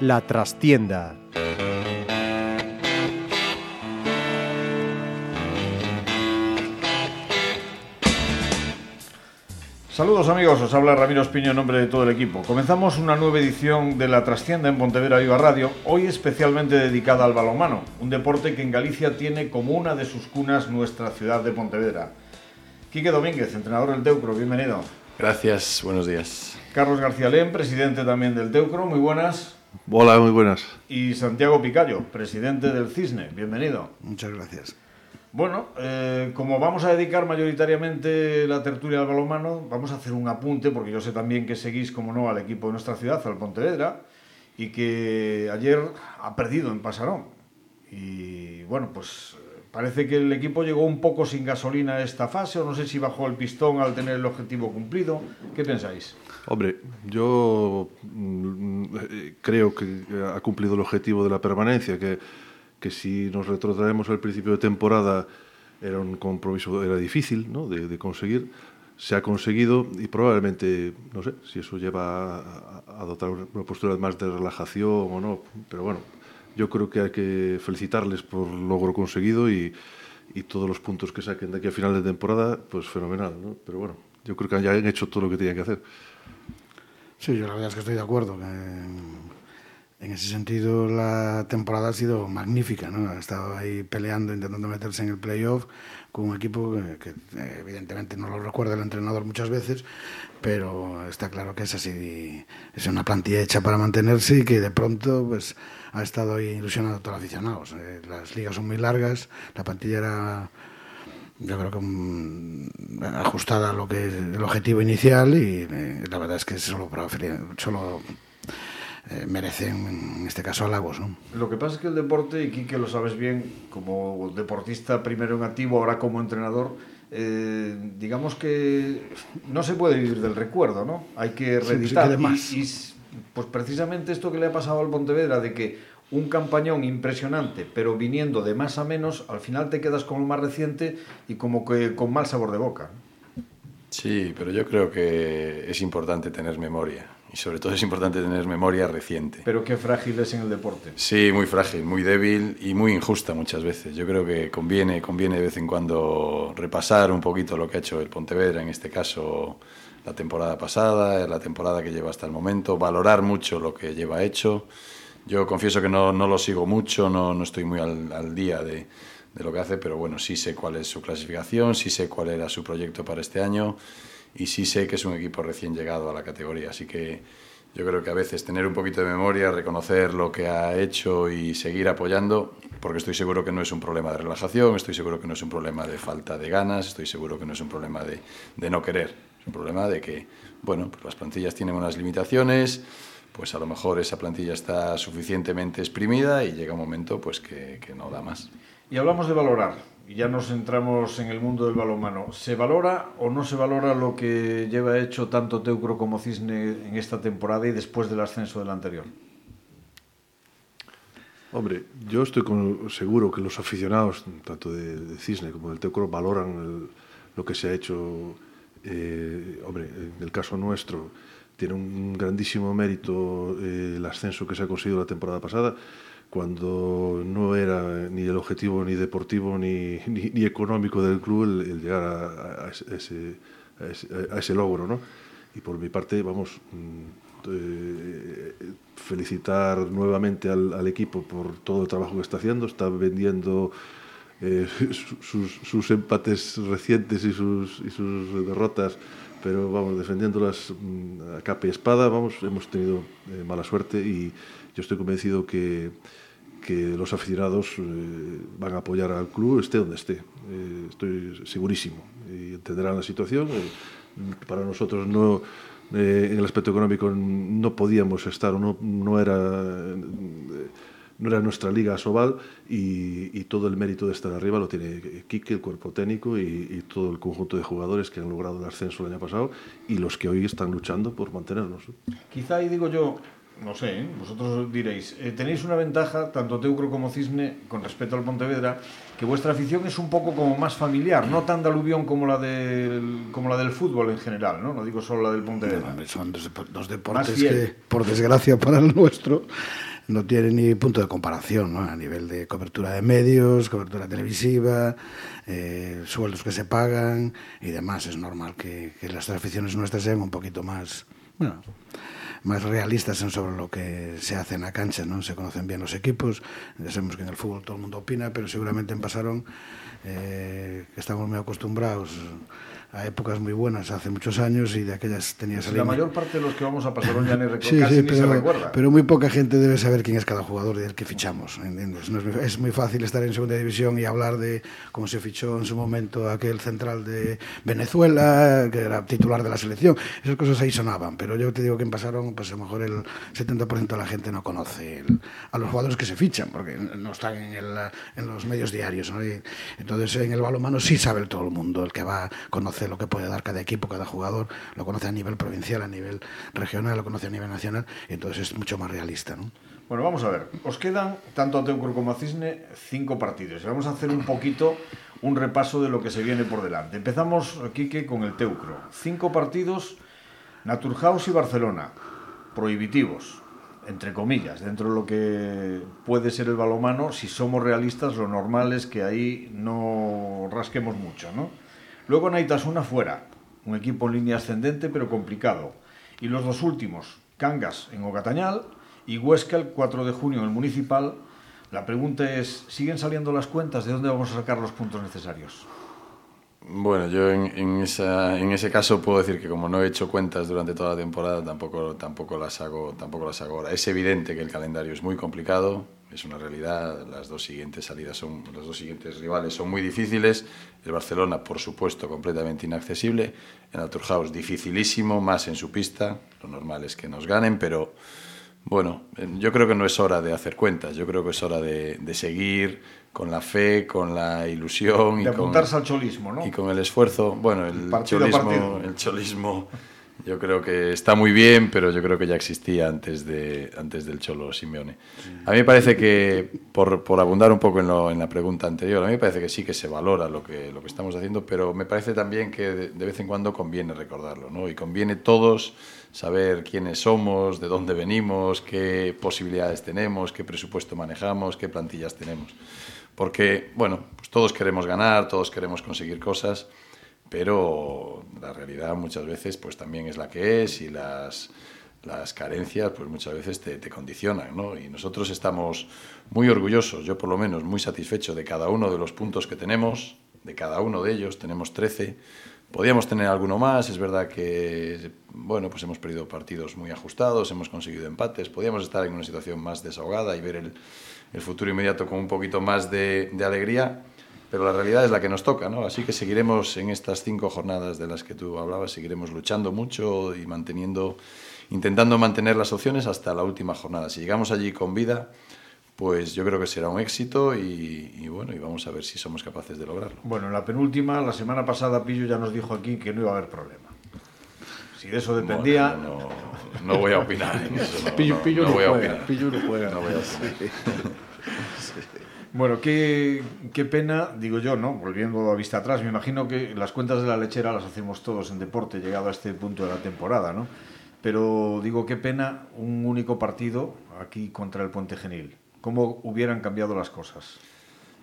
La trastienda. Saludos amigos, os habla Ramiro Espiño en nombre de todo el equipo. Comenzamos una nueva edición de La Trastienda en Pontevedra Viva Radio, hoy especialmente dedicada al balonmano, un deporte que en Galicia tiene como una de sus cunas nuestra ciudad de Pontevedra. Quique Domínguez, entrenador del Teucro, bienvenido. Gracias, buenos días. Carlos García Lén, presidente también del Teucro, muy buenas. Hola, muy buenas. Y Santiago Picayo, presidente del Cisne, bienvenido. Muchas gracias. Bueno, eh, como vamos a dedicar mayoritariamente la tertulia al balonmano, vamos a hacer un apunte, porque yo sé también que seguís, como no, al equipo de nuestra ciudad, al Pontevedra, y que ayer ha perdido en Pasarón. Y bueno, pues parece que el equipo llegó un poco sin gasolina a esta fase, o no sé si bajó el pistón al tener el objetivo cumplido. ¿Qué pensáis? Hombre, yo mm, creo que ha cumplido el objetivo de la permanencia, que que si nos retrotraemos al principio de temporada era un compromiso, era difícil ¿no? de, conseguir, se ha conseguido y probablemente, no sé, si eso lleva a, a adoptar una postura más de relajación o no, pero bueno, yo creo que hay que felicitarles por el logro conseguido y, y todos los puntos que saquen de aquí a final de temporada, pues fenomenal, ¿no? Pero bueno, yo creo que ya han hecho todo lo que tenían que hacer. Sí, yo la verdad es que estoy de acuerdo. Que en ese sentido la temporada ha sido magnífica, ¿no? Ha estado ahí peleando, intentando meterse en el playoff con un equipo que, que, evidentemente no lo recuerda el entrenador muchas veces, pero está claro que es así, es una plantilla hecha para mantenerse y que de pronto pues ha estado ahí ilusionando a todos los aficionados. Eh, las ligas son muy largas, la plantilla era yo creo que ajustada a lo que es el objetivo inicial y eh, la verdad es que solo, solo eh, merecen, en este caso, halagos. ¿no? Lo que pasa es que el deporte, y Quique lo sabes bien, como deportista primero en activo, ahora como entrenador, eh, digamos que no se puede vivir del recuerdo, ¿no? Hay que reeditar. Sí, y, y, pues precisamente esto que le ha pasado al Pontevedra, de que un campañón impresionante, pero viniendo de más a menos, al final te quedas con lo más reciente y como que con mal sabor de boca. Sí, pero yo creo que es importante tener memoria y sobre todo es importante tener memoria reciente. Pero qué frágil es en el deporte. Sí, muy frágil, muy débil y muy injusta muchas veces. Yo creo que conviene, conviene de vez en cuando repasar un poquito lo que ha hecho el Pontevedra, en este caso la temporada pasada, la temporada que lleva hasta el momento, valorar mucho lo que lleva hecho. Yo confieso que no, no lo sigo mucho, no, no estoy muy al, al día de, de lo que hace, pero bueno, sí sé cuál es su clasificación, sí sé cuál era su proyecto para este año y sí sé que es un equipo recién llegado a la categoría, así que yo creo que a veces tener un poquito de memoria, reconocer lo que ha hecho y seguir apoyando, porque estoy seguro que no es un problema de relajación, estoy seguro que no es un problema de falta de ganas, estoy seguro que no es un problema de, de no querer, es un problema de que, bueno, pues las plantillas tienen unas limitaciones, pues a lo mejor esa plantilla está suficientemente exprimida y llega un momento pues que, que no da más. Y hablamos de valorar, y ya nos centramos en el mundo del balonmano. ¿Se valora o no se valora lo que lleva hecho tanto Teucro como Cisne en esta temporada y después del ascenso del anterior? Hombre, yo estoy seguro que los aficionados, tanto de, Cisne como del Teucro, valoran lo que se ha hecho. Eh, hombre, en el caso nuestro, tiene un grandísimo mérito eh, el ascenso que se ha conseguido la temporada pasada cuando no era ni el objetivo ni deportivo ni, ni, ni económico del club el, el llegar a, a, ese, a, ese, a, ese, logro. ¿no? Y por mi parte, vamos, eh, felicitar nuevamente al, al, equipo por todo el trabajo que está haciendo. Está vendiendo eh, sus, sus, empates recientes y sus, y sus derrotas pero vamos, defendiéndolas a capa y espada, vamos, hemos tenido eh, mala suerte y yo estoy convencido que, que los aficionados eh, van a apoyar al club esté donde esté. Eh, estoy segurísimo. Y entenderán la situación. Eh, para nosotros no, eh, en el aspecto económico no podíamos estar, no, no era... no era nuestra liga Sobal y, y, todo el mérito de estar arriba lo tiene Quique, el cuerpo técnico y, y, todo el conjunto de jugadores que han logrado el ascenso el año pasado y los que hoy están luchando por mantenernos. Quizá ahí digo yo, no sé, ¿eh? vosotros diréis, eh, tenéis una ventaja, tanto Teucro como Cisne, con respecto al Pontevedra, que vuestra afición es un poco como más familiar, no tan de aluvión como la del, como la del fútbol en general, ¿no? No digo solo la del Pontevedra. son dos, deportes que, por desgracia para el nuestro, no tienen ni punto de comparación, ¿no? A nivel de cobertura de medios, cobertura televisiva, eh, sueldos que se pagan y demás. Es normal que, que las aficiones nuestras sean un poquito más, bueno, máis realistas en sobre lo que se hace na cancha, non se conocen bien os equipos, ya sabemos que en el fútbol todo o mundo opina, pero seguramente en pasaron eh, que estamos moi acostumbrados a épocas muy buenas hace muchos años y de aquellas tenías sí, La mayor parte de los que vamos a pasar ya ni, sí, casi sí, ni pero, se recuerda. Pero muy poca gente debe saber quién es cada jugador y el que fichamos, ¿entiendes? No es, muy, es, muy, fácil estar en segunda división y hablar de cómo se fichó en su momento aquel central de Venezuela, que era titular de la selección. Esas cosas ahí sonaban, pero yo te digo que pasaron, pues a lo mejor el 70% de la gente no conoce el, a los jugadores que se fichan, porque no están en, el, en los medios diarios. ¿no? Y entonces en el balonmano sí sabe todo el mundo, el que va conoce lo que puede dar cada equipo, cada jugador, lo conoce a nivel provincial, a nivel regional, lo conoce a nivel nacional, y entonces es mucho más realista. ¿no? Bueno, vamos a ver. Os quedan, tanto a Teucro como a Cisne, cinco partidos. Vamos a hacer un poquito un repaso de lo que se viene por delante. Empezamos, Quique, con el Teucro. Cinco partidos, Naturhaus y Barcelona, prohibitivos, entre comillas, dentro de lo que puede ser el balomano. Si somos realistas, lo normal es que ahí no rasquemos mucho, ¿no? Luego Naitasuna fuera, un equipo en línea ascendente pero complicado. Y los dos últimos, Cangas en Ogatañal y Huesca el 4 de junio en el Municipal. La pregunta es, ¿siguen saliendo las cuentas? ¿De dónde vamos a sacar los puntos necesarios? Bueno, yo en, en ese caso puedo decir que como no he hecho cuentas durante toda la temporada, tampoco, tampoco, las hago, tampoco las hago ahora. Es evidente que el calendario es muy complicado, es una realidad. Las dos siguientes salidas son, los dos siguientes rivales son muy difíciles. El Barcelona, por supuesto, completamente inaccesible. El Naturhaus, dificilísimo, más en su pista. Lo normal es que nos ganen, pero bueno, yo creo que no es hora de hacer cuentas. Yo creo que es hora de, de seguir con la fe, con la ilusión de y con, al cholismo, ¿no? y con el esfuerzo. Bueno, el cholismo, el cholismo yo creo que está muy bien, pero yo creo que ya existía antes, de, antes del Cholo Simeone. A mí me parece que, por, por abundar un poco en, lo, en, la pregunta anterior, a mí me parece que sí que se valora lo que, lo que estamos haciendo, pero me parece también que de, de vez en cuando conviene recordarlo, ¿no? Y conviene todos saber quiénes somos, de dónde venimos, qué posibilidades tenemos, qué presupuesto manejamos, qué plantillas tenemos. Porque, bueno, pues todos queremos ganar, todos queremos conseguir cosas pero la realidad muchas veces pues también es la que es y las, las carencias pues muchas veces te, te, condicionan, ¿no? Y nosotros estamos muy orgullosos, yo por lo menos muy satisfecho de cada uno de los puntos que tenemos, de cada uno de ellos, tenemos 13. Podíamos tener alguno más, es verdad que bueno, pues hemos perdido partidos muy ajustados, hemos conseguido empates, podíamos estar en una situación más desahogada y ver el, el futuro inmediato con un poquito más de, de alegría pero la realidad es la que nos toca, ¿no? Así que seguiremos en estas cinco jornadas de las que tú hablabas, seguiremos luchando mucho y manteniendo, intentando mantener las opciones hasta la última jornada. Si llegamos allí con vida, pues yo creo que será un éxito y, y, bueno, y vamos a ver si somos capaces de lograrlo. Bueno, en la penúltima, la semana pasada Pillo ya nos dijo aquí que no iba a haber problema. Si de eso dependía... Bueno, no, no, voy a opinar en eso. No, Pillo, Pillo no, no, voy a juega, opinar. Pillo no juega. No voy a opinar. Bueno, qué, qué, pena, digo yo, ¿no? Volviendo a vista atrás, me imagino que las cuentas de la lechera las hacemos todos en deporte, llegado a este punto de la temporada, ¿no? Pero digo, qué pena un único partido aquí contra el Puente Genil. ¿Cómo hubieran cambiado las cosas?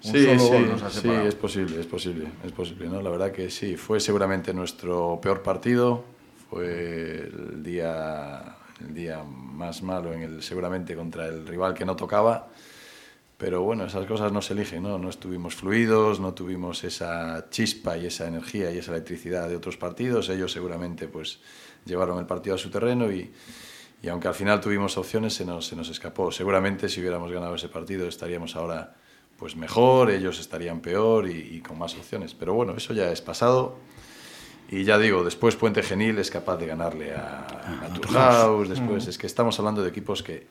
Un sí, solo sí, gol nos ha sí, es posible, es posible, es posible, ¿no? La verdad que sí, fue seguramente nuestro peor partido, fue el día, el día más malo en el, seguramente contra el rival que no tocaba pero bueno, esas cosas no se eligen, ¿no? No estuvimos fluidos, no tuvimos esa chispa y esa energía y esa electricidad de otros partidos. Ellos seguramente pues llevaron el partido a su terreno y, y aunque al final tuvimos opciones se nos, se nos escapó. Seguramente si hubiéramos ganado ese partido estaríamos ahora pues mejor, ellos estarían peor y, y con más opciones. Pero bueno, eso ya es pasado. Y ya digo, después Puente Genil es capaz de ganarle a, a Turhaus, después mm. es que estamos hablando de equipos que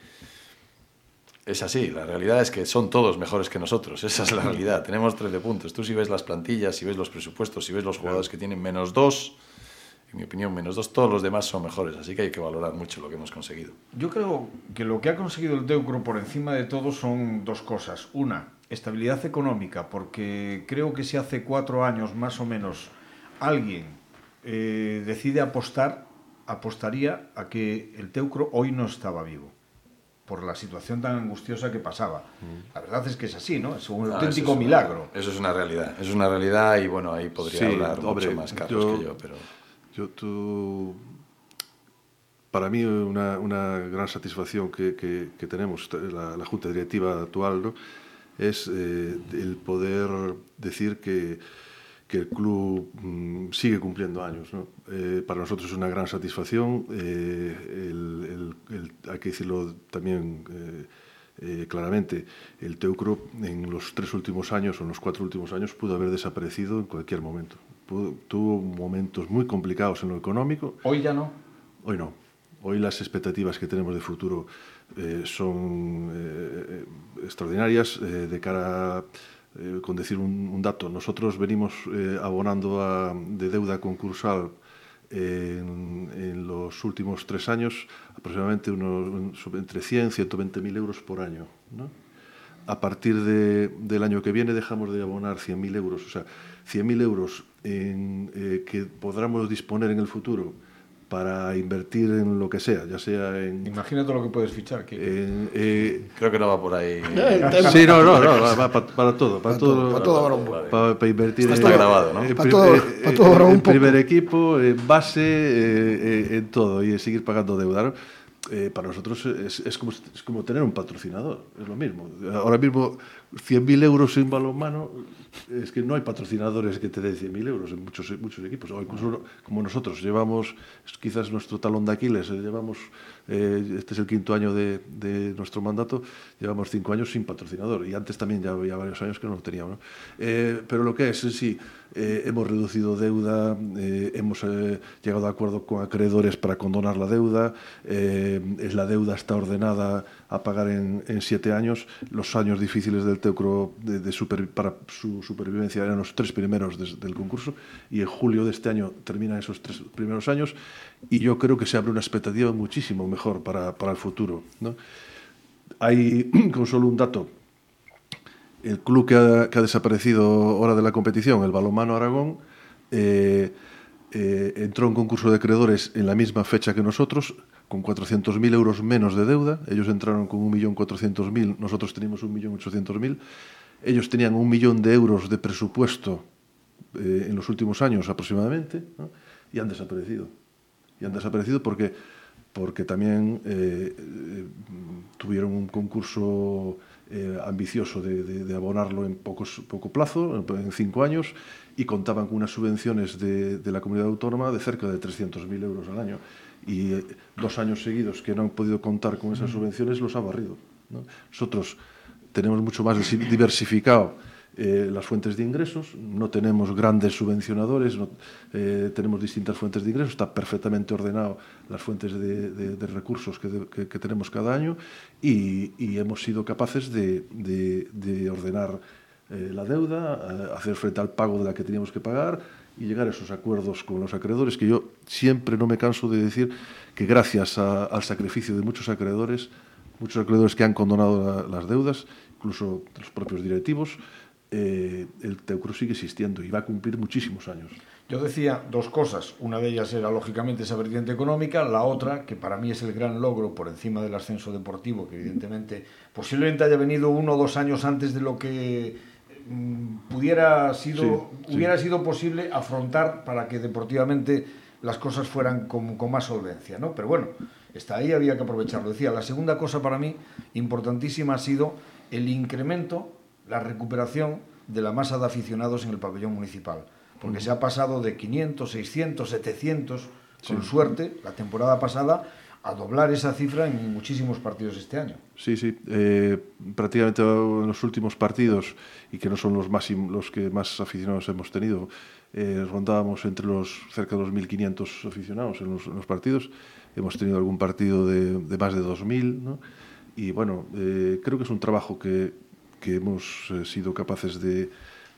es así, la realidad es que son todos mejores que nosotros, esa es la realidad. Tenemos 13 puntos. Tú si ves las plantillas, si ves los presupuestos, si ves los jugadores que tienen menos dos, en mi opinión, menos dos. Todos los demás son mejores, así que hay que valorar mucho lo que hemos conseguido. Yo creo que lo que ha conseguido el Teucro por encima de todo son dos cosas. Una, estabilidad económica, porque creo que si hace cuatro años más o menos alguien eh, decide apostar, apostaría a que el Teucro hoy no estaba vivo por la situación tan angustiosa que pasaba. La verdad es que es así, ¿no? Es un Ah, auténtico eso es milagro. Una, eso es una realidad, eso es una realidad y bueno, ahí podría Sí, hablar hombre, mucho más Carlos yo- que yo, pero... Yo, tú, para mí una, una gran satisfacción que, que- que tenemos, la, la Junta Directiva actual, ¿no? es eh, el poder decir que, que el club mm, sigue cumpliendo años. ¿no? Eh, para nosotros es una gran satisfacción. eh, el- el- el- hay que decirlo también eh, claramente, el Teucro en los tres últimos años o en los cuatro últimos años pudo haber desaparecido en cualquier momento. Pudo- tuvo momentos muy complicados en lo económico, Hoy ya no. Hoy no. Hoy las expectativas que tenemos de futuro son extraordinarias. de cara, eh, con decir un, dato, nosotros venimos eh, abonando de deuda concursal en, los últimos tres años aproximadamente unos, entre 100 y 120 mil euros por año. a partir de- del año que viene dejamos de abonar 100.000 euros, o sea, 100.000 euros en, eh, que podamos disponer en el futuro para invertir en lo que sea, ya sea en... Imagínate lo que puedes fichar. Que... en, eh, Creo que no va por ahí. sí, no, no, no, va, va pa- para todo, para, Para todo, todo, para todo habrá un poco. para, para invertir Esto está en- grabado, ¿no? en Para todo- para todo habrá en un poco. primer equipo, en base, eh, eh, en todo y en seguir pagando deuda. ¿no? Eh, para nosotros es, es como, es como tener un patrocinador, es lo mismo. Ahora mismo 100.000 euros en balonmano, es que no hay patrocinadores que te den 100.000 euros en muchos, muchos equipos. O incluso como nosotros llevamos, quizás nuestro talón de Aquiles, eh, llevamos, eh, este es el quinto año de, de nuestro mandato, llevamos cinco años sin patrocinador y antes también ya había varios años que no lo teníamos. ¿no? Eh, pero lo que es, sí, eh, hemos reducido deuda, hemos llegado a acuerdo con acreedores para condonar la deuda, es la deuda está ordenada a pagar en, siete años, los años difíciles del Teucro de, para su supervivencia eran los tres primeros del concurso y en julio de este año terminan esos tres primeros años y yo creo que se abre una expectativa muchísimo mejor para, para el futuro. ¿no? Hay, con solo un dato, el club que ha, que ha desaparecido ahora de la competición, el Balonmano Aragón, eh, eh, entró en concurso de acreedores en la misma fecha que nosotros, con 400.000 euros menos de deuda. Ellos entraron con 1.400.000, nosotros teníamos 1.800.000. Ellos tenían un millón de euros de presupuesto eh, en los últimos años aproximadamente y han desaparecido. Y han desaparecido porque, porque también eh, eh, tuvieron un concurso ambicioso de abonarlo en pocos, poco plazo, en cinco años, y contaban con unas subvenciones de, de la comunidad autónoma de cerca de 300.000 euros al año. Y eh, dos años seguidos que no han podido contar con esas subvenciones los ha barrido. ¿no? Nosotros tenemos mucho más diversificado eh, las fuentes de ingresos, no tenemos grandes subvencionadores, no- eh, tenemos distintas fuentes de ingresos, está perfectamente ordenado las fuentes de, de- de recursos que, de- que- que tenemos cada año y, y hemos sido capaces de, de- de ordenar eh, la deuda, hacer frente al pago de la que teníamos que pagar y llegar a esos acuerdos con los acreedores, que yo siempre no me canso de decir que gracias a- al sacrificio de muchos acreedores, muchos acreedores que han condonado la- las deudas, incluso los propios directivos, eh, el Teucro sigue existiendo y va a cumplir muchísimos años. Yo decía dos cosas. Una de ellas era, lógicamente, esa vertiente económica. La otra, que para mí es el gran logro por encima del ascenso deportivo, que evidentemente posiblemente haya venido uno o dos años antes de lo que pudiera sido, Sí, sí. hubiera sido posible afrontar para que deportivamente las cosas fueran con, con más solvencia. ¿no? Pero bueno, está ahí, había que aprovecharlo. Decía, la segunda cosa para mí importantísima ha sido el incremento, la recuperación de la masa de aficionados en el pabellón municipal. Porque se ha pasado de 500, 600, 700, con suerte, la temporada pasada, a doblar esa cifra en muchísimos partidos este año. Sí, sí. eh, prácticamente en los últimos partidos, y que no son los, más, los que más aficionados hemos tenido, eh, rondábamos entre los cerca de los 1.500 aficionados en los, partidos. Hemos tenido algún partido de, más de 2.000, ¿no? Y bueno, eh, creo que es un trabajo que, que hemos sido capaces de,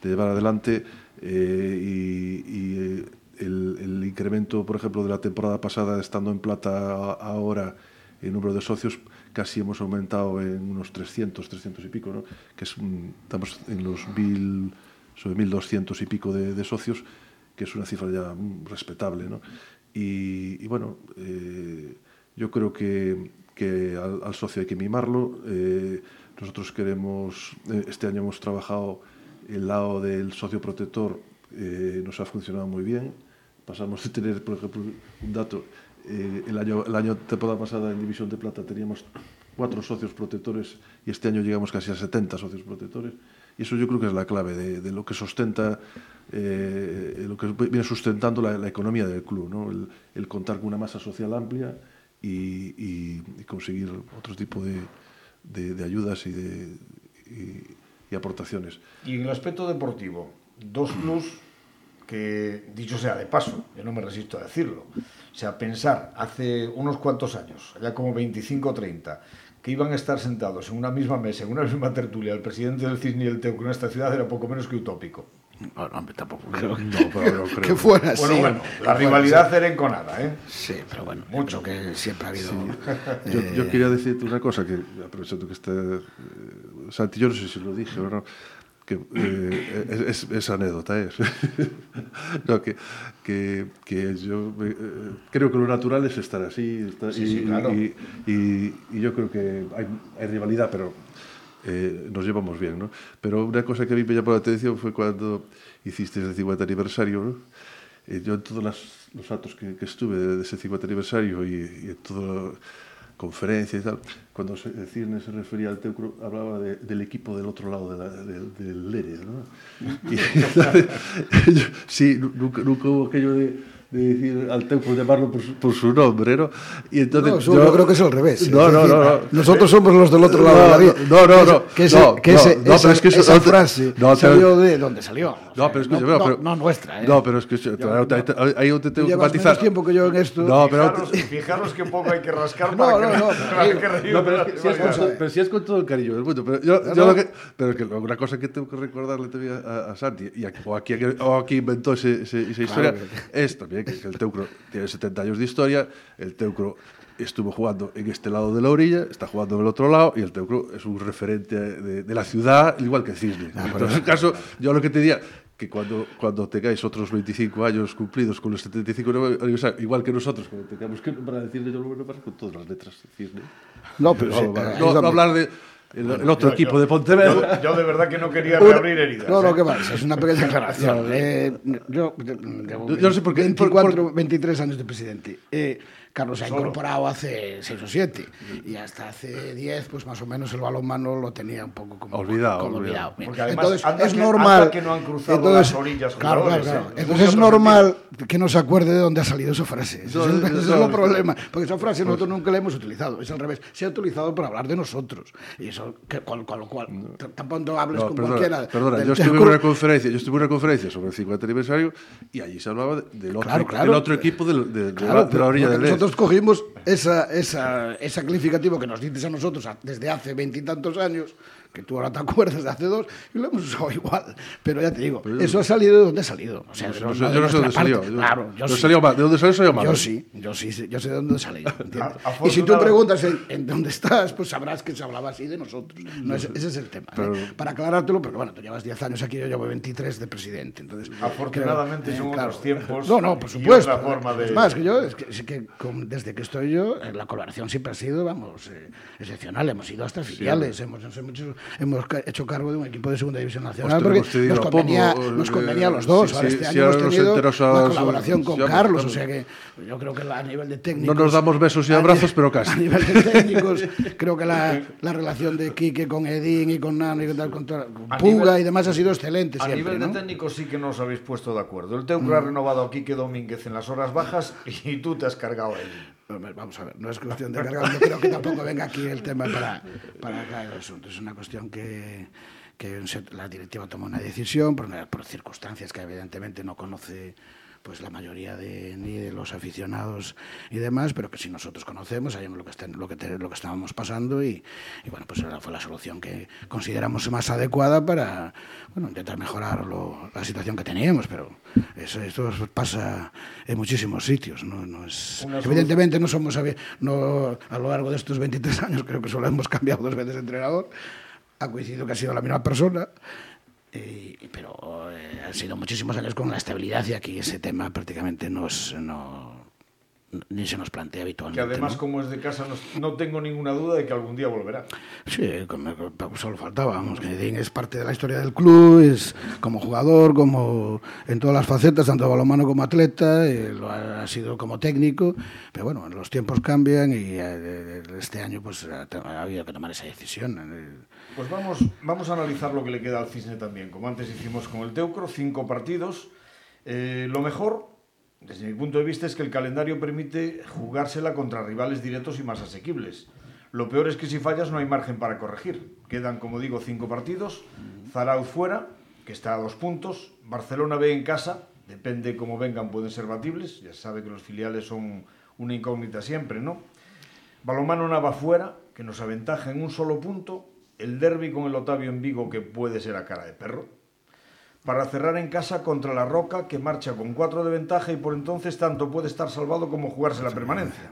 llevar adelante y, el, incremento, por ejemplo, de la temporada pasada, estando en plata ahora, el número de socios, casi hemos aumentado en unos 300, 300 y pico, ¿no? que es, estamos en los mil, sobre 1.200 y pico de, socios, que es una cifra ya respetable. ¿no? Y, bueno, eh, yo creo que, al, socio hay que mimarlo. Eh, nosotros queremos, eh, este año hemos trabajado el lado del socio protector, nos ha funcionado muy bien. Pasamos de tener, por ejemplo, un dato, eh, el, año, el año temporada pasada en División de Plata teníamos cuatro socios protectores y este año llegamos casi a 70 socios protectores. Y eso yo creo que es la clave de, lo que sustenta, eh, lo que viene sustentando la, economía del club, ¿no? el, contar con una masa social amplia y, conseguir otro tipo de, ayudas y de, y aportaciones. Y en el aspecto deportivo, dos clubs que, dicho sea de paso, yo no me resisto a decirlo, o sea, pensar hace unos cuantos años, ya como 25 o 30, que iban a estar sentados en una misma mesa, en una misma tertulia, el presidente del Cisne y el Teucro en esta ciudad era poco menos que utópico. No, no, tampoco creo, no, pero creo. que fuera así. Bueno, bueno, la rivalidad era enconada, ¿eh? Sí, pero bueno, mucho que siempre ha habido. Sí. Eh... Yo, yo, quería decirte una cosa que, aprovechando que está. Eh, Santi, yo no sé si lo dije o no, que eh, es, es, anécdota, es. no, que, que, que yo eh, creo que lo natural es estar así. Estar, sí, y, sí, claro. y, y, y, yo creo que hay, hay rivalidad, pero eh, nos llevamos bien, ¿no? Pero una cosa que a mí me llamó la atención fue cuando hiciste el 50 aniversario, ¿no? Eh, yo en todos las, los actos que, que estuve de, ese 50 aniversario y, en toda conferencia y tal, cuando Cirne se refería al Teucro, hablaba de, del equipo del otro lado de la, de, del Lérez, ¿no? Y, sí, nunca, nunca hubo aquello de de decir al Teucro llamarlo por su, por su nombre, ¿no? Y entonces no, yo, yo, creo que es al revés. No, no, decir, no, no, Nosotros somos los del otro lado de la vida. No, no, no. Que, ese, no, que ese, no, esa, pero es que esa frase no, salió de donde salió. No, pero escucha, no, pero, no, nuestra, ¿eh? No, pero es que yo, ahí donde tengo que matizar. tiempo que yo en esto. No, pero fijaros, fijaros que poco hay que rascar no, para no, que, no, para que reír. No, pero, es si es con, pero si es con todo el cariño del mundo. Pero yo, yo lo que, pero es que una cosa que tengo que recordarle también a, a Santi, y a, o, aquí, o aquí inventó ese, ese, esa historia, claro. es también que, que el Teucro tiene 70 años de historia, el Teucro estuvo jugando en este lado de la orilla, está jugando en el otro lado y el Teucro es un referente de, de la ciudad, igual que Cisne. Ah, en ese caso, yo lo que te diría, que cuando, cuando tengáis otros 25 años cumplidos con los 75 aniversarios, igual que nosotros, cuando tengamos que para decirle yo lo pasa con todas las letras Cisne. No, pero no, sí, no, no, no hablar de el, el otro yo, equipo yo, de Pontevedra. Yo, yo, de verdad que no quería reabrir heridas. No, no, ¿eh? que va, es una pequeña aclaración. eh, yo, yo, yo, no sé por qué. 24, por, por... 23 años de presidente. Eh, Carlos se ha incorporado hace 6 o 7 y hasta hace 10, pues más o menos el balonmano lo tenía un poco como olvidado. Como olvidado. Porque además, entonces es que, normal que no han cruzado entonces, las orillas. Claro, claro, claro. Entonces es normal que no se acuerde de dónde ha salido esa frase. Ese, no, es, no, es el problema. Porque esa frase nosotros nunca la hemos utilizado. Es al revés. Se ha utilizado para hablar de nosotros. Y eso, que, con, con, lo cual, tampoco hables con perdona, cualquiera. Perdona, yo estuve, en una conferencia, yo estuve en una conferencia sobre el 50 aniversario y allí se hablaba del otro, del otro equipo de, de, de, la, de la orilla del Nosotros cogimos esa, esa, ese calificativo que nos dices a nosotros desde hace veintitantos años, que tú ahora te acuerdas de hace dos, y lo hemos usado igual. Pero ya te digo, yo, eso ha salido de donde ha salido. O sea, no, no, yo no sé de dónde salió. Yo, claro, yo sí. salió mal. ¿De dónde salió? Salió mal. Yo sí, yo sí, yo sé de dónde salió. y si tú preguntas en, en, dónde estás, pues sabrás que se hablaba así de nosotros. No, ese, ese es el tema. Pero, ¿eh? Para aclarártelo, porque bueno, tú llevas 10 años aquí, yo llevo 23 de presidente. Entonces, Afortunadamente creo, son eh, otros tiempos. No, no, por supuesto. Y forma de... Es más, que yo, es que, es que con, desde que estoy yo, la colaboración siempre ha sido, vamos, eh, excepcional. Hemos ido hasta filiales, sí. hemos, hemos, hemos hecho cargo de un equipo de segunda división nacional porque nos convenía, poco, nos convenía a los dos. Sí, ahora este sí, año hemos tenido una colaboración con Carlos, o sea que yo creo que a nivel de técnicos... No nos damos besos y abrazos, pero casi. A nivel de técnicos, creo que la, la relación de Quique con Edín y con Nano y con, con, con Puga nivel, y demás ha sido excelente A siempre, nivel ¿no? de técnicos sí que nos habéis puesto de acuerdo. El Teucro mm. ha renovado a Quique Domínguez en las horas bajas y tú te has cargado a él. Vamos a ver, no es cuestión de cargar, yo creo que tampoco venga aquí el tema para, para caer el asunto. Es una cuestión que, que la directiva toma una decisión por, por circunstancias que evidentemente no conoce pues la mayoría de, ni de los aficionados y demás, pero que si nosotros conocemos, sabemos lo que, está, lo que, lo que estábamos pasando y, y, bueno, pues esa fue la solución que consideramos más adecuada para bueno, intentar mejorar lo, la situación que teníamos, pero eso, esto pasa en muchísimos sitios. ¿no? No es, evidentemente no somos, no, a lo largo de estos 23 años creo que solo hemos cambiado dos veces de entrenador, ha coincidido que ha sido la misma persona, eh, pero eh, han sido muchísimos años con la estabilidad y aquí ese tema prácticamente nos, no, ni se nos plantea habitualmente. Que además, ¿no? como es de casa, no, tengo ninguna duda de que algún día volverá. Sí, solo faltaba. Vamos, que es parte de la historia del club, es como jugador, como en todas las facetas, tanto balonmano como atleta, eh, lo ha, ha, sido como técnico, pero bueno, los tiempos cambian y eh, este año pues ha, ha, habido que tomar esa decisión. Pues vamos, vamos a analizar lo que le queda al Cisne también. Como antes hicimos con el Teucro, cinco partidos. Eh, lo mejor desde mi punto de vista es que el calendario permite jugársela contra rivales directos y más asequibles. Lo peor es que si fallas no hay margen para corregir. Quedan, como digo, cinco partidos. Zarauz fuera, que está a dos puntos. Barcelona B en casa, depende cómo vengan, pueden ser batibles. Ya sabe que los filiales son una incógnita siempre, ¿no? Balomano Nava fuera, que nos aventaja en un solo punto. El derby con el Otavio en Vigo, que puede ser a cara de perro para cerrar en casa contra la Roca, que marcha con cuatro de ventaja y por entonces tanto puede estar salvado como jugarse la permanencia.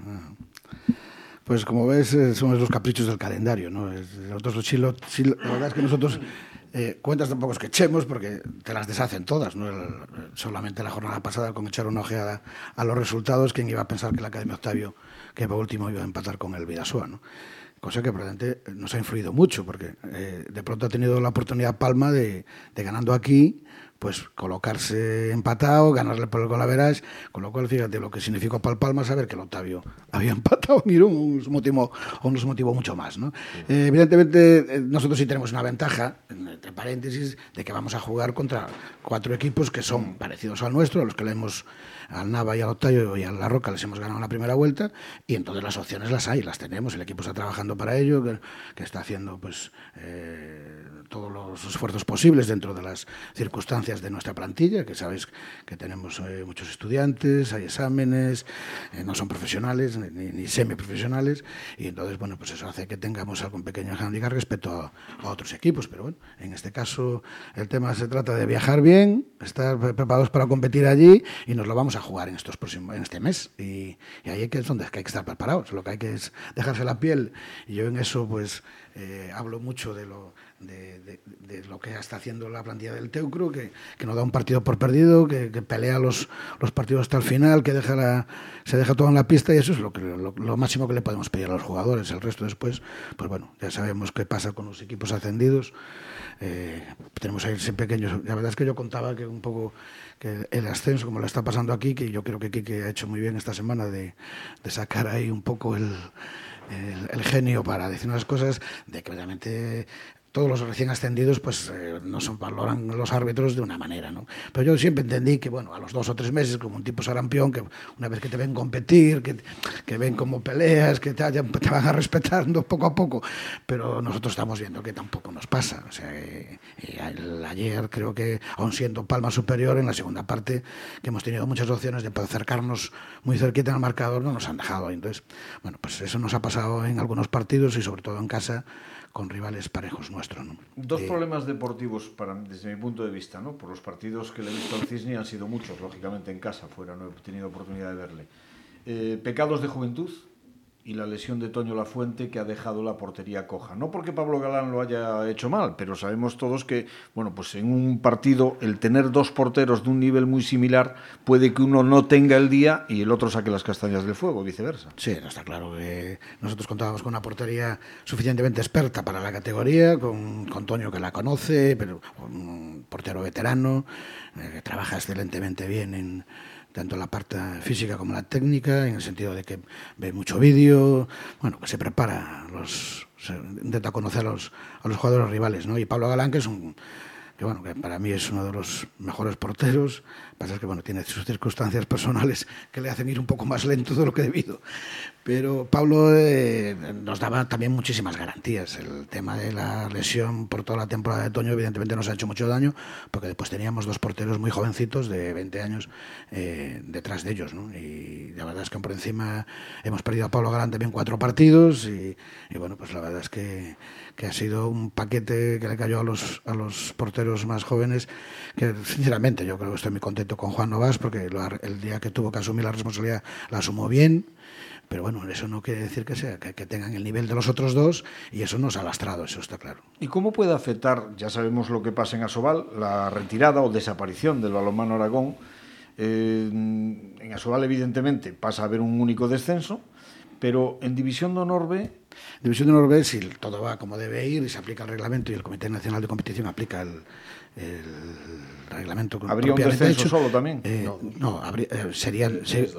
Pues como ves, eh, son los caprichos del calendario, ¿no? Nosotros, sí, lo, sí, la verdad es que nosotros eh, cuentas tampoco es que echemos porque te las deshacen todas, ¿no? Solamente la jornada pasada con echar una ojeada a los resultados, quien iba a pensar que la Academia Octavio, que por último iba a empatar con el Vidasoa, ¿no? Cosa que probablemente nos ha influido mucho, porque eh, de pronto ha tenido la oportunidad Palma de, de ganando aquí, pues colocarse empatado, ganarle por el golaveras, con lo cual fíjate lo que significó para el Palma saber que el Octavio había empatado, mira, nos motivó, nos motivó mucho más. ¿no? Eh, evidentemente, nosotros sí tenemos una ventaja, entre paréntesis, de que vamos a jugar contra cuatro equipos que son parecidos al nuestro, a los que le hemos al Nava y al Octavio y a La Roca les hemos ganado la primera vuelta y entonces las opciones las hay, las tenemos, el equipo está trabajando para ello, que, que está haciendo pues eh, todos los esfuerzos posibles dentro de las circunstancias de nuestra plantilla, que sabéis que tenemos eh, muchos estudiantes, hay exámenes, eh, no son profesionales ni, ni semiprofesionales y entonces bueno pues eso hace que tengamos algún pequeño handicap respecto a, a otros equipos, pero bueno, en este caso el tema se trata de viajar bien, estar preparados para competir allí y nos lo vamos a jugar en estos próximos en este mes y, y ahí es donde hay que estar preparados lo que hay que es dejarse la piel y yo en eso pues eh, hablo mucho de lo de, lo que está haciendo la plantilla del Teucro que, que no da un partido por perdido que, que pelea los, los, partidos hasta el final que deja se deja todo en la pista y eso es lo, que, lo, lo, máximo que le podemos pedir a los jugadores. El resto después pues bueno ya sabemos qué pasa con los equipos ascendidos. Eh, tenemos ahí ese pequeño la verdad es que yo contaba que un poco el ascenso, como le está pasando aquí, que yo creo que Kike ha hecho muy bien esta semana de, de sacar ahí un poco el, el, genio para decir unas cosas, de que realmente todos los recién ascendidos pues eh, no son valoran los árbitros de una manera, ¿no? Pero yo siempre entendí que, bueno, a los dos o tres meses, como un tipo sarampión, que una vez que te ven competir, que, que ven cómo peleas, que te, te van a respetando poco a poco, pero nosotros estamos viendo que tampoco nos pasa. O sea, eh, eh, ayer creo que, aun siendo palma superior, en la segunda parte, que hemos tenido muchas opciones de acercarnos muy cerquita al marcador, no nos han dejado. Entonces, bueno, pues eso nos ha pasado en algunos partidos y sobre todo en casa, con rivales parejos nuestros. ¿no? Dos eh, problemas deportivos para, desde mi punto de vista, ¿no? por los partidos que le he visto al Cisne han sido muchos, lógicamente en casa, fuera no he tenido oportunidad de verle. Eh, pecados de juventud y la lesión de Toño Lafuente que ha dejado la portería coja. No porque Pablo Galán lo haya hecho mal, pero sabemos todos que, bueno, pues en un partido el tener dos porteros de un nivel muy similar puede que uno no tenga el día y el otro saque las castañas del fuego, viceversa. Sí, no está claro que nosotros contábamos con una portería suficientemente experta para la categoría, con, con Toño que la conoce, pero un portero veterano, eh, que trabaja excelentemente bien en tanto la parte física como la técnica, en el sentido de que ve mucho vídeo, bueno, que se prepara, los, se intenta conocer a los, a los jugadores rivales, ¿no? Y Pablo Galán, que es un, que bueno, que para mí es uno de los mejores porteros. Pasa que bueno, tiene sus circunstancias personales que le hacen ir un poco más lento de lo que debido. Pero Pablo eh, nos daba también muchísimas garantías. El tema de la lesión por toda la temporada de otoño, evidentemente, nos ha hecho mucho daño, porque después teníamos dos porteros muy jovencitos de 20 años eh, detrás de ellos. Y la verdad es que por encima hemos perdido a Pablo Galán también cuatro partidos. Y, y bueno, pues la verdad es que, que, ha sido un paquete que le cayó a los, a los porteros más jóvenes. Que sinceramente yo creo que estoy muy contento con Juan Novas, porque el día que tuvo que asumir la responsabilidad la asumió bien pero bueno, eso no quiere decir que, sea, que, tengan el nivel de los otros dos y eso nos ha lastrado, eso está claro. ¿Y cómo puede afectar, ya sabemos lo que pasa en Asobal, la retirada o desaparición del balonmano Aragón? Eh, en Asobal, evidentemente, pasa a haber un único descenso, pero en División de Honor B... División de Honor si todo va como debe ir y se aplica el reglamento y el Comité Nacional de Competición aplica el reglamento habría un descenso solo también. eh, no, habría, eh, sería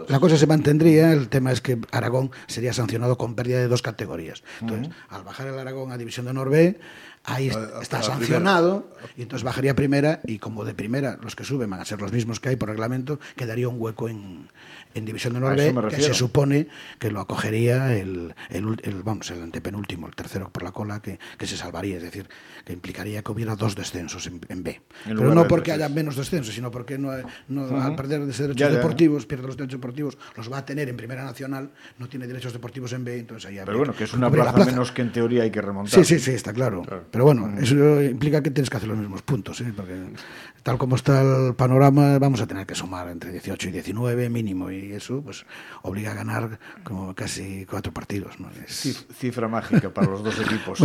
la cosa se mantendría el tema es que Aragón sería sancionado con pérdida de dos categorías. Entonces al bajar el Aragón a división de honor B ahí está sancionado y entonces bajaría primera y como de primera los que suben van a ser los mismos que hay por reglamento quedaría un hueco en, en División de Honor B, que se supone que lo acogería el, el, el, vamos, el antepenúltimo, el tercero por la cola, que, que, se salvaría, es decir, que implicaría que hubiera dos descensos en, en B. Pero no porque haya menos descensos, sino porque no, no uh -huh. al perder derechos ya, ya, deportivos, pierde los derechos deportivos, los va a tener en Primera Nacional, no tiene derechos deportivos en B, entonces ahí Pero bueno, que es una plaza, plaza, menos que en teoría hay que remontar. Sí, sí, sí, está claro. claro. Pero bueno, -huh. eso implica que tienes que hacer los mismos puntos, ¿eh? porque tal como está el panorama, vamos a tener que sumar entre 18 y 19 mínimo, y eso pues obliga a ganar como casi cuatro partidos. ¿no? Es... Cifra mágica para los dos equipos.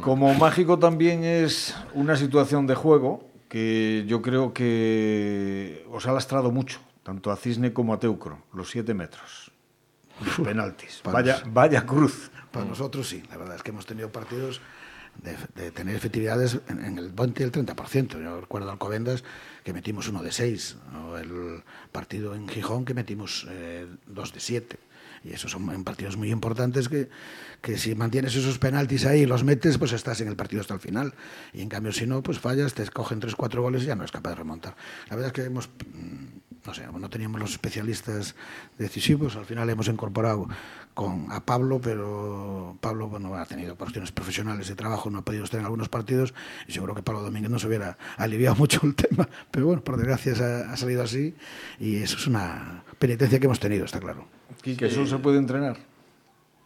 como mágico también es una situación de juego que yo creo que os ha lastrado mucho, tanto a Cisne como a Teucro, los siete metros. Los penaltis. Vaya, vaya cruz. Para nosotros sí, la verdad es que hemos tenido partidos de, de tener efectividades en, en, el 20 y el 30%. Yo recuerdo Alcobendas que metimos uno de 6, o el partido en Gijón que metimos eh, dos de 7. Y esos son partidos muy importantes que, que si mantienes esos penaltis ahí y los metes, pues estás en el partido hasta el final. Y en cambio, si no, pues fallas, te cogen 3-4 goles y ya no es capaz de remontar. La verdad es que hemos no sé, no teníamos los especialistas decisivos, al final hemos incorporado con a Pablo, pero Pablo bueno, ha tenido cuestiones profesionales de trabajo, no ha podido estar en algunos partidos y seguro que Pablo Domínguez no se hubiera aliviado mucho el tema, pero bueno, por desgracia ha salido así y eso es una penitencia que hemos tenido, está claro. ¿Y que eso se puede entrenar?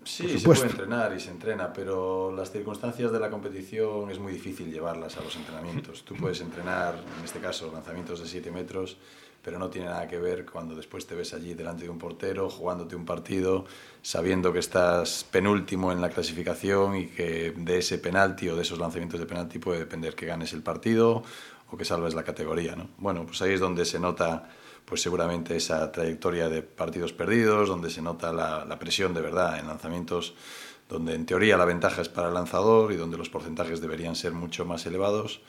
Sí, se puede entrenar y se entrena, pero las circunstancias de la competición es muy difícil llevarlas a los entrenamientos. Tú puedes entrenar, en este caso, lanzamientos de 7 metros, pero no tiene nada que ver cuando después te ves allí delante de un portero, jugándote un partido, sabiendo que estás penúltimo en la clasificación y que de ese penalti o de esos lanzamientos de penalti puede depender que ganes el partido o que salves la categoría. ¿no? Bueno, pues ahí es donde se nota pues seguramente esa trayectoria de partidos perdidos, donde se nota la, presión de verdad en lanzamientos donde en teoría la ventaja es para el lanzador y donde los porcentajes deberían ser mucho más elevados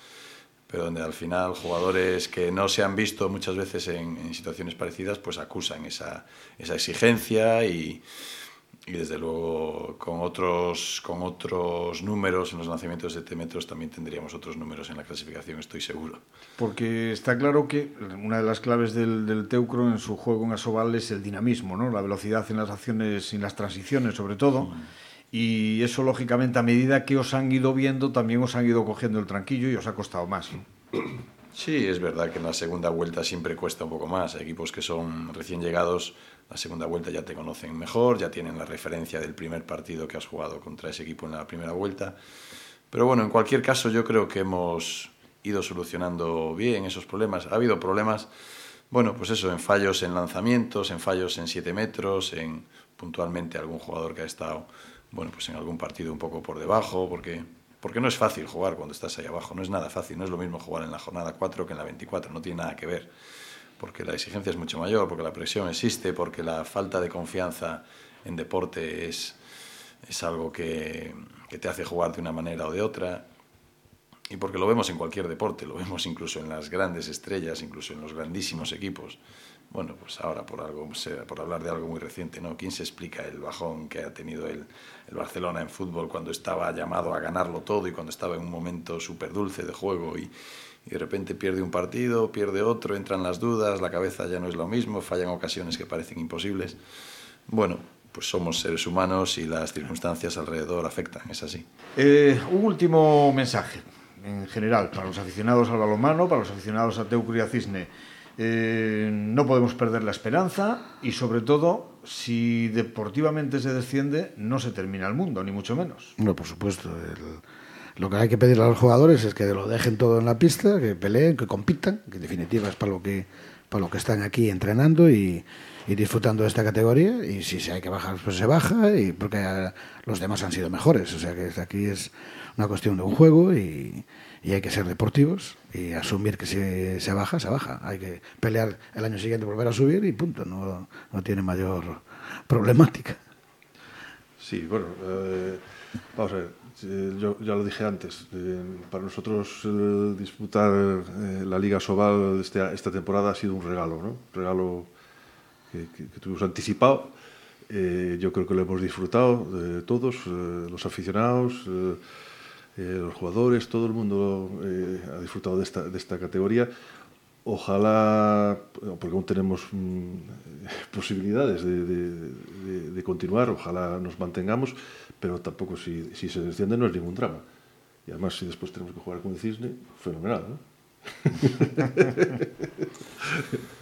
pero donde al final jugadores que no se han visto muchas veces en, en situaciones parecidas, pues acusan esa, esa exigencia y, y, desde luego con otros, con otros números en los lanzamientos de T-metros también tendríamos otros números en la clasificación, estoy seguro. Porque está claro que una de las claves del, del Teucro en su juego en Asobal es el dinamismo, ¿no? la velocidad en las acciones y en las transiciones sobre todo. Mm y eso lógicamente a medida que os han ido viendo también os han ido cogiendo el tranquillo y os ha costado más. ¿no? Sí, es verdad que en la segunda vuelta siempre cuesta un poco más. Hay equipos que son recién llegados, la segunda vuelta ya te conocen mejor, ya tienen la referencia del primer partido que has jugado contra ese equipo en la primera vuelta. Pero bueno, en cualquier caso yo creo que hemos ido solucionando bien esos problemas. Ha habido problemas, bueno, pues eso, en fallos en lanzamientos, en fallos en 7 metros, en puntualmente algún jugador que ha estado bueno, pues en algún partido un poco por debajo, porque, porque no es fácil jugar cuando estás ahí abajo, no es nada fácil, no es lo mismo jugar en la jornada 4 que en la 24, no tiene nada que ver, porque la exigencia es mucho mayor, porque la presión existe, porque la falta de confianza en deporte es, es algo que, que te hace jugar de una manera o de otra, y porque lo vemos en cualquier deporte, lo vemos incluso en las grandes estrellas, incluso en los grandísimos equipos. Bueno, pues ahora por algo, por hablar de algo muy reciente, ¿no? ¿Quién se explica el bajón que ha tenido el, el Barcelona en fútbol cuando estaba llamado a ganarlo todo y cuando estaba en un momento súper dulce de juego y, y de repente pierde un partido, pierde otro, entran las dudas, la cabeza ya no es lo mismo, fallan ocasiones que parecen imposibles. Bueno, pues somos seres humanos y las circunstancias alrededor afectan, es así. Eh, un último mensaje, en general, para los aficionados al balonmano, para los aficionados a Teucro y a Cisne. Eh, no podemos perder la esperanza y sobre todo, si deportivamente se desciende, no se termina el mundo, ni mucho menos. No, por supuesto. El, lo que hay que pedirle a los jugadores es que lo dejen todo en la pista, que peleen, que compitan, que en definitiva es para lo que, para lo que están aquí entrenando y, y disfrutando de esta categoría. Y si se hay que bajar pues se baja y porque los demás han sido mejores. O sea que aquí es una cuestión de un juego y, y hay que ser deportivos y asumir que si se baja se baja. Hay que pelear el año siguiente volver a subir y punto. No, no tiene mayor problemática. Sí bueno eh, vamos a ver yo ya lo dije antes, eh, para nosotros eh, disputar eh, la Liga Sobal este, esta temporada ha sido un regalo, ¿no? Un regalo que, tuvimos anticipado. Eh, yo creo que lo hemos disfrutado todos, eh, los aficionados, eh, eh, los jugadores, todo el mundo eh, ha disfrutado de esta, de esta categoría. Ojalá, porque aún tenemos mm, posibilidades de, continuar, ojalá nos mantengamos, pero tampoco si, si se desciende no es ningún drama. Y además, si después tenemos que jugar con el Cisne, fenomenal, ¿no?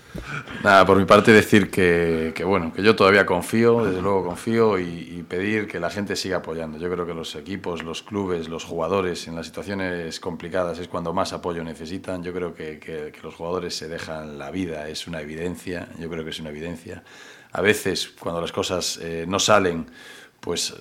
Nada, por mi parte decir que, bueno, que yo todavía confío, desde luego confío y, pedir que la gente siga apoyando. Yo creo que los equipos, los clubes, los jugadores en las situaciones complicadas es cuando más apoyo necesitan. Yo creo que, que, los jugadores se dejan la vida, es una evidencia, yo creo que es una evidencia. A veces cuando las cosas eh, no salen, pues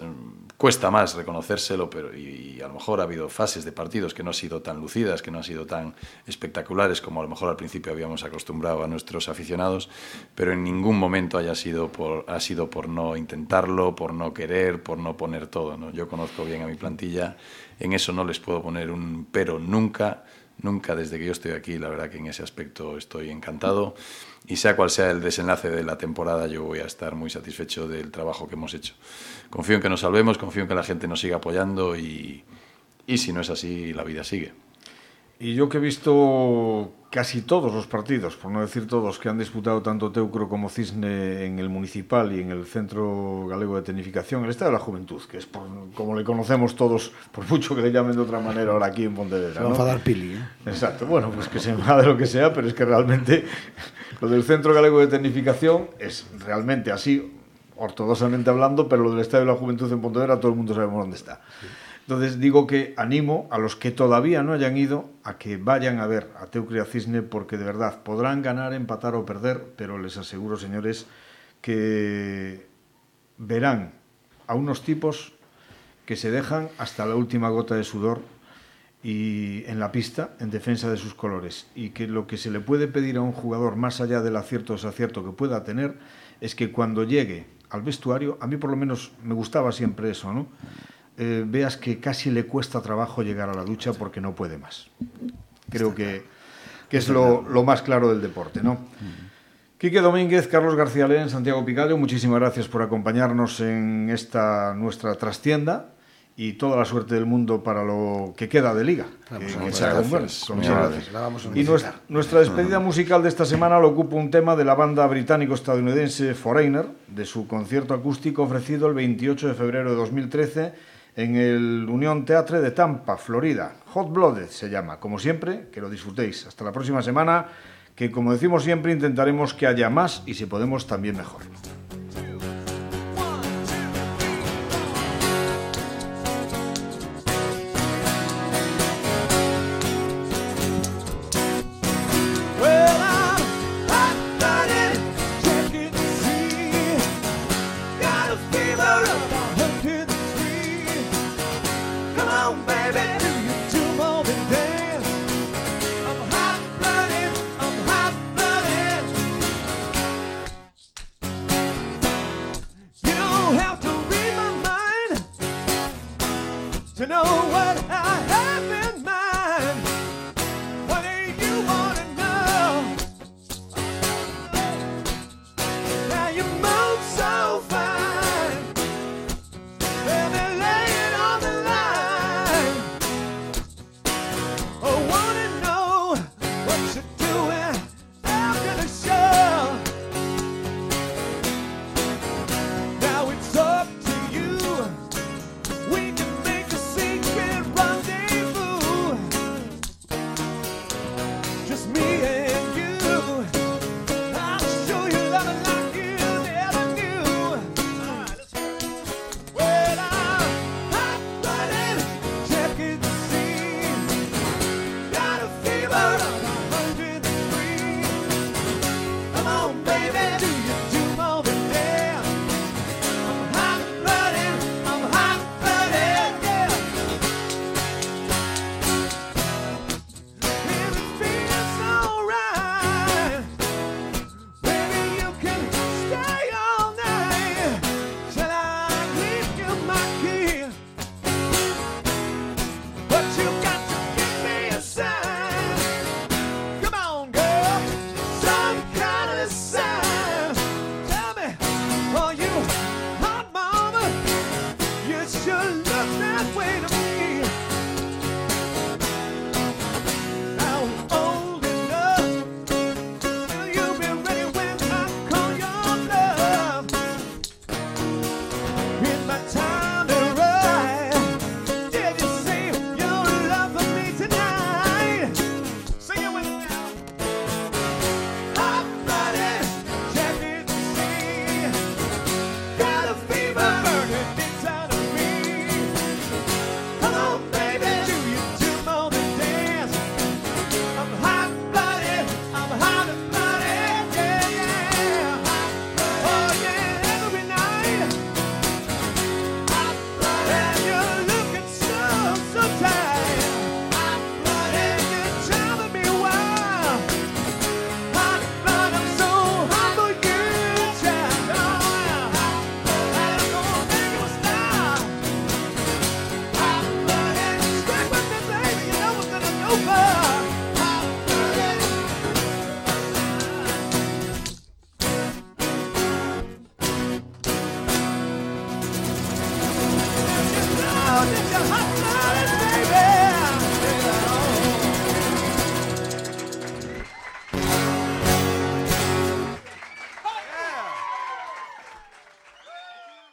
cuesta más reconocérselo, pero y, a lo mejor ha habido fases de partidos que no han sido tan lucidas, que no han sido tan espectaculares como a lo mejor al principio habíamos acostumbrado a nuestros aficionados, pero en ningún momento haya sido por, ha sido por no intentarlo, por no querer, por no poner todo. ¿no? Yo conozco bien a mi plantilla, en eso no les puedo poner un pero nunca, nunca desde que yo estoy aquí, la verdad que en ese aspecto estoy encantado y sea cual sea el desenlace de la temporada, yo voy a estar muy satisfecho del trabajo que hemos hecho. Confío en que nos salvemos, confío en que la gente nos siga apoyando y, y si no es así, la vida sigue. Y yo que he visto casi todos los partidos, por no decir todos, que han disputado tanto Teucro como Cisne en el Municipal y en el Centro Galego de Tecnificación, el Estado de la Juventud, que es por, como le conocemos todos, por mucho que le llamen de otra manera ahora aquí en Pontevedra. Se va ¿no? a enfadar Pili. ¿eh? Exacto, bueno, pues que se enfade lo que sea, pero es que realmente lo del Centro Galego de Tecnificación es realmente así, ortodoxamente hablando, pero lo del Estado de la Juventud en Pontevedra todo el mundo sabemos dónde está. Sí. Entonces digo que animo a los que todavía no hayan ido a que vayan a ver a Teucria Cisne porque de verdad podrán ganar, empatar o perder, pero les aseguro, señores, que verán a unos tipos que se dejan hasta la última gota de sudor y en la pista en defensa de sus colores y que lo que se le puede pedir a un jugador más allá del acierto o desacierto que pueda tener es que cuando llegue al vestuario, a mí por lo menos me gustaba siempre eso, ¿no? Eh, veas que casi le cuesta trabajo llegar a la ducha porque no puede más. Creo que, que es lo, lo, más claro del deporte, ¿no? Quique Domínguez, Carlos García Len, Santiago Picallo, muchísimas gracias por acompañarnos en esta nuestra trastienda y toda la suerte del mundo para lo que queda de liga. Vamos, que, muchas, gracias. Muchas gracias. gracias. Y nuestra, nuestra despedida musical de esta semana lo ocupa un tema de la banda británico-estadounidense Foreigner, de su concierto acústico ofrecido el 28 de febrero de 2013 en el Unión Teatre de Tampa, Florida. Hot Blooded se llama. Como siempre, que lo disfrutéis. Hasta la próxima semana, que como decimos siempre, intentaremos que haya más y si podemos también mejor.